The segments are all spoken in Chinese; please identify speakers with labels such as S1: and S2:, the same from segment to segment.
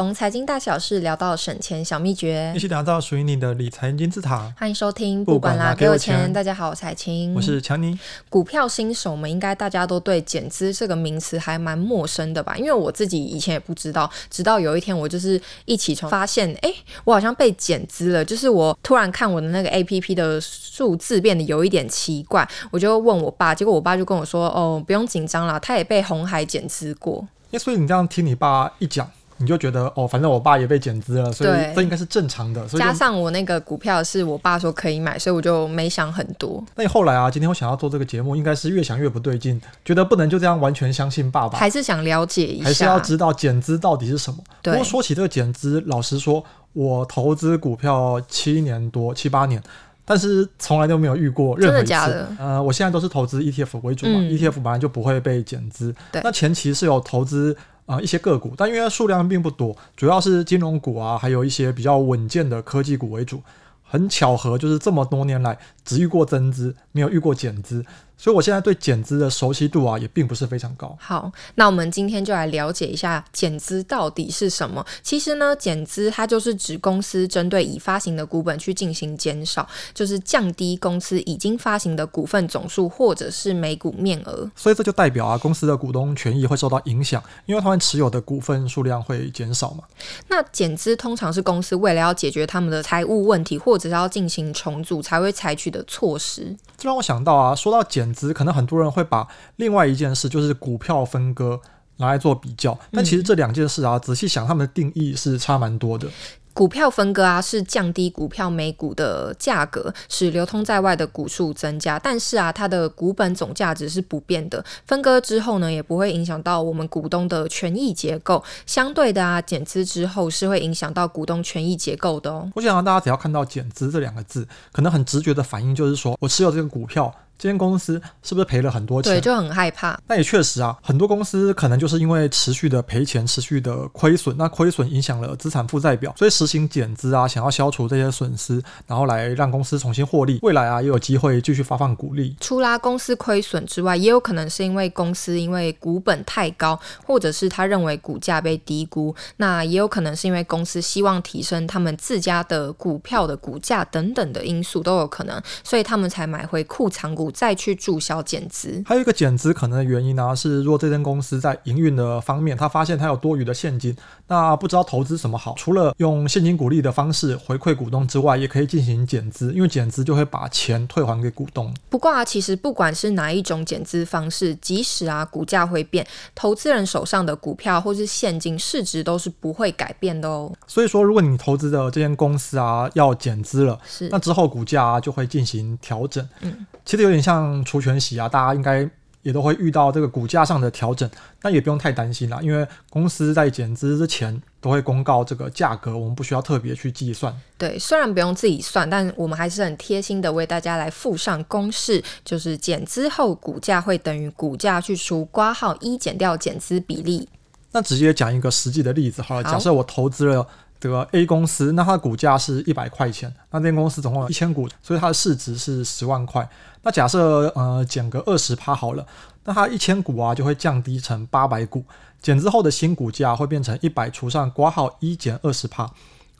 S1: 从财经大小事聊到省钱小秘诀，
S2: 一起打造属于你的理财金字塔。
S1: 欢迎收听，不管啦，给我钱。大家好，我是彩青，
S2: 我是强尼。
S1: 股票新手们应该大家都对减资这个名词还蛮陌生的吧？因为我自己以前也不知道，直到有一天我就是一起床发现，哎，我好像被减资了。就是我突然看我的那个 APP 的数字变得有一点奇怪，我就问我爸，结果我爸就跟我说，哦，不用紧张啦，他也被红海减资过。
S2: 欸，所以你这样听你爸一讲，你就觉得哦，反正我爸也被减资了，所以这应该是正常的。所以
S1: 加上我那个股票是我爸说可以买，所以我就没想很多。
S2: 那你后来啊，今天我想要做这个节目，应该是越想越不对劲，觉得不能就这样完全相信爸爸，
S1: 还是想了解一下，
S2: 还是要知道减资到底是什么。不过说起这个减资，老实说，我投资股票七年多，七八年。但是从来都没有遇过任何一次。真的假的？呃，我现在都是投资 ETF 为主嘛，嗯，ETF 本来就不会被减资。对。那前期是有投资啊，啊，一些个股，但因为数量并不多，主要是金融股啊，还有一些比较稳健的科技股为主。很巧合，就是这么多年来只遇过增资，没有遇过减资。所以，我现在对减资的熟悉度啊，也并不是非常高。
S1: 好，那我们今天就来了解一下减资到底是什么。其实呢，减资它就是指公司针对已发行的股本去进行减少，就是降低公司已经发行的股份总数或者是每股面额。
S2: 所以这就代表啊，公司的股东权益会受到影响，因为他们持有的股份数量会减少嘛。
S1: 那减资通常是公司为了要解决他们的财务问题，或者是要进行重组才会采取的措施。
S2: 这让我想到啊，说到减资，可能很多人会把另外一件事，就是股票分割拿来做比较，但其实这两件事啊，仔细想，他们的定义是差蛮多的。
S1: 股票分割啊，是降低股票每股的价格，使流通在外的股数增加。但是啊，它的股本总价值是不变的。分割之后呢，也不会影响到我们股东的权益结构。相对的啊，减资之后是会影响到股东权益结构的哦。
S2: 我想啊大家只要看到“减资”这两个字，可能很直觉的反应就是说，我持有这个股票。这间公司是不是赔了很多钱？
S1: 对，就很害怕。
S2: 但也确实啊，很多公司可能就是因为持续的赔钱、持续的亏损，那亏损影响了资产负债表，所以实行减资啊，想要消除这些损失，然后来让公司重新获利，未来啊也有机会继续发放股利。
S1: 除了公司亏损之外，也有可能是因为公司因为股本太高，或者是他认为股价被低估，那也有可能是因为公司希望提升他们自家的股票的股价等等的因素都有可能，所以他们才买回库藏股。再去注销减资，
S2: 还有一个减资可能的原因呢、啊，是如果这间公司在营运的方面，他发现他有多余的现金，那不知道投资什么好，除了用现金股利的方式回馈股东之外，也可以进行减资，因为减资就会把钱退还给股东。
S1: 不过啊，其实不管是哪一种减资方式，即使啊股价会变，投资人手上的股票或是现金市值都是不会改变的哦。
S2: 所以说，如果你投资的这间公司啊要减资了，
S1: 是
S2: 那之后股价、啊、就会进行调整。
S1: 嗯，
S2: 其实有点。像除权息啊，大家应该也都会遇到这个股价上的调整，那也不用太担心啦，因为公司在减资之前都会公告这个价格，我们不需要特别去计算。
S1: 对，虽然不用自己算，但我们还是很贴心的为大家来附上公式，就是减资后股价会等于股价去除括号一减掉减资比例。
S2: 那直接讲一个实际的例子好了，假设我投资了。得 A 公司，那它的股价是一百块钱，那这间公司总共有一千股，所以它的市值是十万块。那假设呃减个二十趴好了，那它一千股啊就会降低成八百股，减之后的新股价会变成一百除上括号一减二十趴，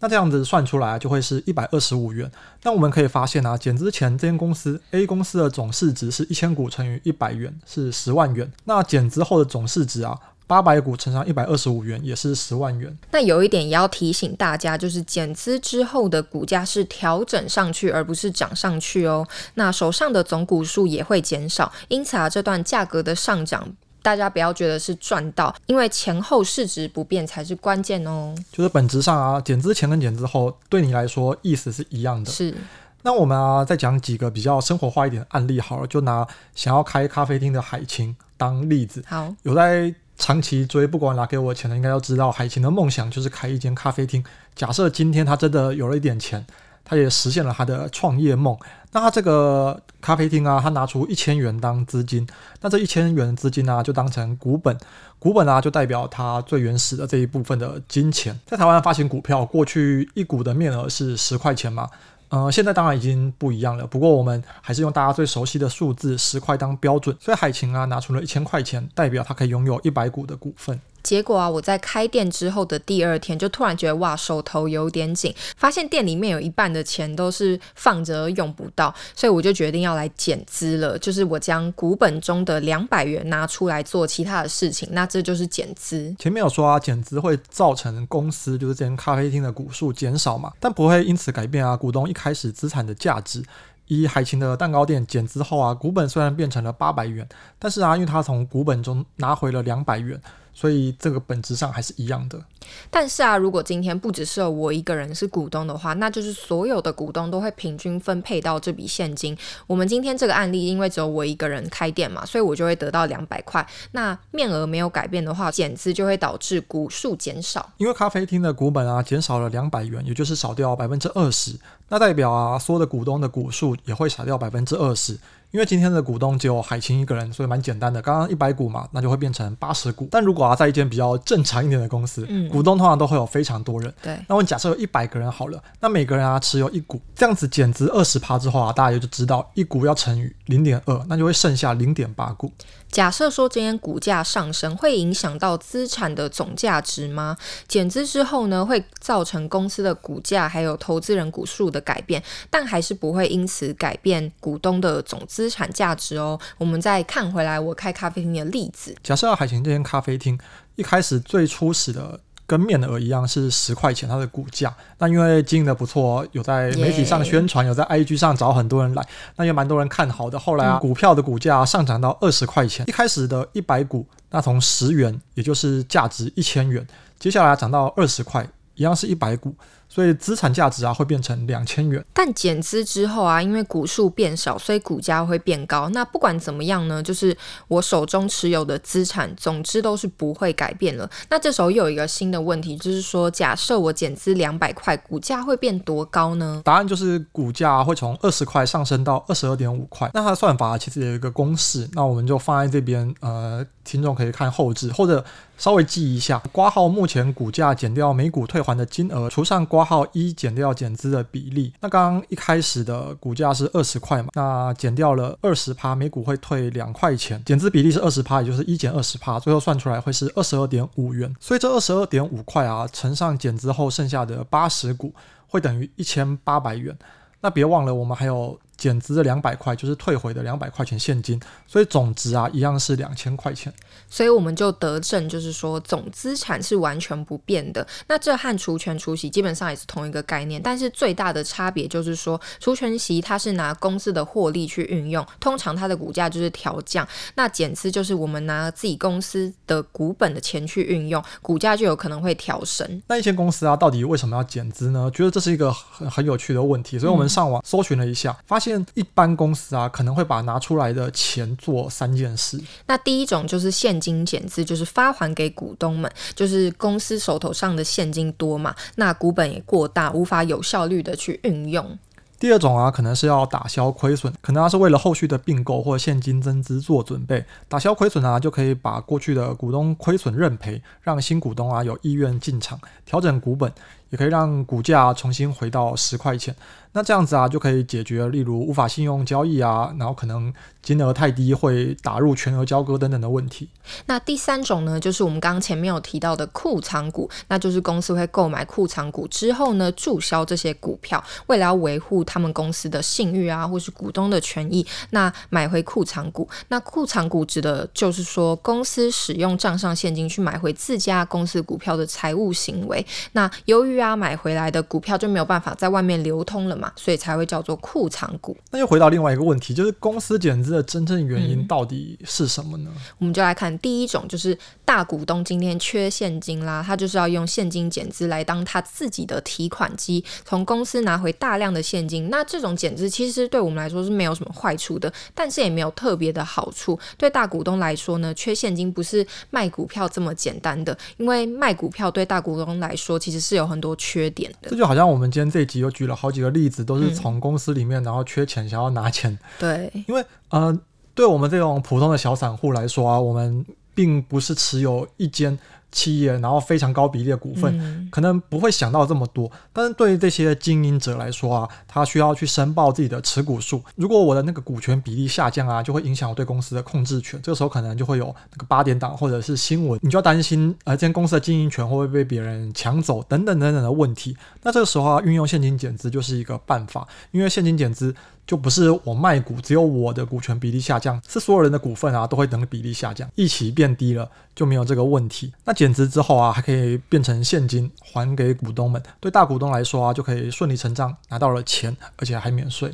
S2: 那这样子算出来就会是一百二十五元。那我们可以发现啊，减之前这间公司 A 公司的总市值是一千股乘以一百元是十万元，那减之后的总市值啊。八百股乘上一百二十五元，也是十万元。
S1: 那有一点也要提醒大家，就是减资之后的股价是调整上去，而不是涨上去哦。那手上的总股数也会减少，因此啊，这段价格的上涨，大家不要觉得是赚到，因为前后市值不变才是关键哦。
S2: 就是本质上啊，减资前跟减资后对你来说意思是一样的。
S1: 是。
S2: 那我们啊，再讲几个比较生活化一点的案例好了，就拿想要开咖啡厅的海清当例子。
S1: 好，
S2: 有在。长期追，不管拿给我钱的，应该要知道海晴的梦想就是开一间咖啡厅。假设今天他真的有了一点钱，他也实现了他的创业梦。那他这个咖啡厅啊，他拿出一千元当资金，那这一千元资金呢，就当成股本，股本啊就代表他最原始的这一部分的金钱。在台湾发行股票，过去一股的面额是十块钱嘛。呃，现在当然已经不一样了。不过我们还是用大家最熟悉的数字十块当标准。所以海琴啊拿出了一千块钱，代表他可以拥有一百股的股份。
S1: 结果啊，我在开店之后的第二天，就突然觉得哇，手头有点紧，发现店里面有一半的钱都是放着用不到，所以我就决定要来减资了。就是我将股本中的两百元拿出来做其他的事情，那这就是减资。
S2: 前面有说啊，减资会造成公司就是这间咖啡厅的股数减少嘛，但不会因此改变啊股东一开始资产的价值。以海晴的蛋糕店减资后啊，股本虽然变成了八百元，但是啊，因为他从股本中拿回了两百元。所以这个本质上还是一样的。
S1: 但是啊，如果今天不只是我一个人是股东的话，那就是所有的股东都会平均分配到这笔现金。我们今天这个案例，因为只有我一个人开店嘛，所以我就会得到两百块。那面额没有改变的话，减资就会导致股数减少。
S2: 因为咖啡厅的股本啊减少了两百元，也就是少掉百分之二十。那代表啊，所有的股东的股数也会少掉百分之二十。因为今天的股东只有海清一个人，所以蛮简单的。刚刚一百股嘛，那就会变成八十股。但如果啊，在一间比较正常一点的公司，嗯，股东通常都会有非常多人。
S1: 对，
S2: 那我假设有一百个人好了，那每个人啊持有一股，这样子减值二十趴之后啊，大家也就知道一股要乘以零点二，那就会剩下零点八股。
S1: 假设说今天股价上升，会影响到资产的总价值吗？减资之后呢，会造成公司的股价还有投资人股数的改变，但还是不会因此改变股东的总资产价值哦。我们再看回来，我开咖啡厅的例子。
S2: 假设海晴这间咖啡厅一开始最初始的。跟面额一样是十块钱，它的股价。那因为经营的不错，有在媒体上宣传，有在 IG 上找很多人来，那也蛮多人看好的。后来啊，股票的股价上涨到二十块钱，一开始的一百股，那从十元，也就是价值一千元，接下来涨到二十块，一样是一百股。所以资产价值啊会变成两千元，
S1: 但减资之后啊，因为股数变少，所以股价会变高。那不管怎么样呢，就是我手中持有的资产，总之都是不会改变了。那这时候又有一个新的问题，就是说，假设我减资两百块，股价会变多高呢？
S2: 答案就是股价会从二十块上升到二十二点五块。那它的算法其实有一个公式，那我们就放在这边，呃，听众可以看后置或者稍微记一下，挂号目前股价减掉每股退还的金额，除上括号一减掉减资的比例。那刚刚一开始的股价是二十块嘛，那减掉了二十趴，每股会退两块钱，减资比例是二十趴，也就是一减二十趴，最后算出来会是二十二点五元。所以这二十二点五块啊，乘上减资后剩下的八十股，会等于一千八百元。那别忘了，我们还有。减资的两百块就是退回的两百块钱现金，所以总值啊一样是两千块钱。
S1: 所以我们就得证，就是说总资产是完全不变的。那这和除权除息基本上也是同一个概念，但是最大的差别就是说，除权息它是拿公司的获利去运用，通常它的股价就是调降；那减资就是我们拿自己公司的股本的钱去运用，股价就有可能会调升。
S2: 那一些公司啊，到底为什么要减资呢？觉得这是一个很很有趣的问题，所以我们上网搜寻了一下，嗯、发现。一般公司啊，可能会把拿出来的钱做三件事。
S1: 那第一种就是现金减资，就是发还给股东们，就是公司手头上的现金多嘛，那股本也过大，无法有效率的去运用。
S2: 第二种啊，可能是要打消亏损，可能啊是为了后续的并购或现金增资做准备。打消亏损啊，就可以把过去的股东亏损认赔，让新股东啊有意愿进场，调整股本。也可以让股价重新回到十块钱，那这样子啊，就可以解决例如无法信用交易啊，然后可能金额太低会打入全额交割等等的问题。
S1: 那第三种呢，就是我们刚刚前面有提到的库藏股，那就是公司会购买库藏股之后呢，注销这些股票，为了要维护他们公司的信誉啊，或是股东的权益，那买回库藏股。那库藏股指的就是说，公司使用账上现金去买回自家公司股票的财务行为。那由于啊，买回来的股票就没有办法在外面流通了嘛，所以才会叫做库藏股。
S2: 那又回到另外一个问题，就是公司减资的真正原因到底是什么呢？嗯，
S1: 我们就来看第一种，就是大股东今天缺现金啦，他就是要用现金减资来当他自己的提款机，从公司拿回大量的现金。那这种减资其实对我们来说是没有什么坏处的，但是也没有特别的好处。对大股东来说呢，缺现金不是卖股票这么简单的，因为卖股票对大股东来说其实是有很多。多缺点的，
S2: 这就好像我们今天这一集又举了好几个例子，都是从公司里面然后缺钱想要拿钱。
S1: 对，
S2: 因为呃，对我们这种普通的小散户来说啊，我们并不是持有一间企业，然后非常高比例的股份，
S1: 嗯、
S2: 可能不会想到这么多。但是对于这些经营者来说啊，他需要去申报自己的持股数。如果我的那个股权比例下降啊，就会影响我对公司的控制权。这个时候可能就会有那个八点档或者是新闻，你就要担心，呃，这间公司的经营权会不会被别人抢走等等等等的问题。那这个时候啊，运用现金减资就是一个办法，因为现金减资。就不是我卖股，只有我的股权比例下降，是所有人的股份啊都会等比例下降，一起变低了就没有这个问题。那减减资之后啊，还可以变成现金还给股东们。对大股东来说啊，就可以顺理成章拿到了钱，而且还免税。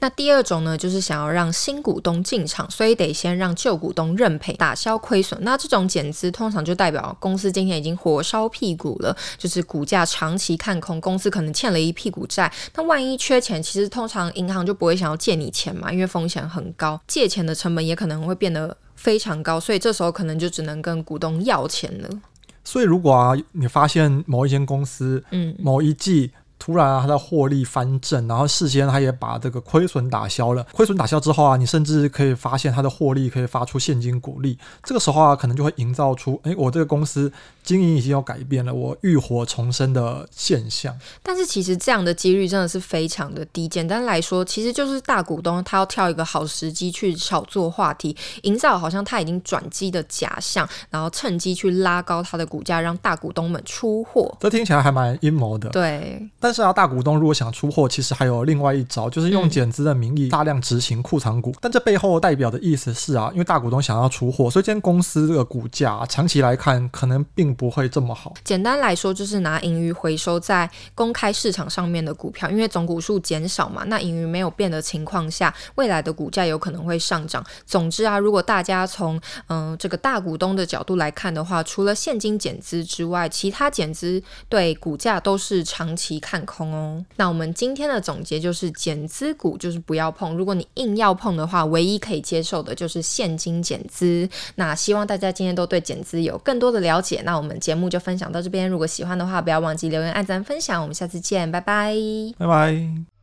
S1: 那第二种呢，就是想要让新股东进场，所以得先让旧股东认赔，打消亏损。那这种减资通常就代表公司今天已经火烧屁股了，就是股价长期看空，公司可能欠了一屁股债。那万一缺钱，其实通常银行就不会。想要借你钱嘛，因为风险很高，借钱的成本也可能会变得非常高，所以这时候可能就只能跟股东要钱了。
S2: 所以如果啊，你发现某一间公司，嗯，某一季。突然啊，它的获利翻正，然后事先他也把这个亏损打消了。亏损打消之后啊，你甚至可以发现它的获利可以发出现金股利。这个时候啊，可能就会营造出，哎，我这个公司经营已经有改变了，我浴火重生的现象。
S1: 但是其实这样的几率真的是非常的低。简单来说，其实就是大股东他要挑一个好时机去炒作话题，营造好像他已经转机的假象，然后趁机去拉高他的股价，让大股东们出货。
S2: 这听起来还蛮阴谋的。
S1: 对，
S2: 但是啊，大股东如果想出货，其实还有另外一招，就是用减资的名义大量执行库藏股。但这背后代表的意思是啊，因为大股东想要出货，所以这间公司这个股价、长期来看可能并不会这么好。
S1: 简单来说，就是拿盈余回收在公开市场上面的股票，因为总股数减少嘛，那盈余没有变的情况下，未来的股价有可能会上涨。总之啊，如果大家从嗯、这个大股东的角度来看的话，除了现金减资之外，其他减资对股价都是长期看看空哦。那我们今天的总结就是，减资股就是不要碰。如果你硬要碰的话，唯一可以接受的就是现金减资。那希望大家今天都对减资有更多的了解。那我们节目就分享到这边，如果喜欢的话，不要忘记留言、按赞、分享。我们下次见，拜拜，
S2: 拜拜。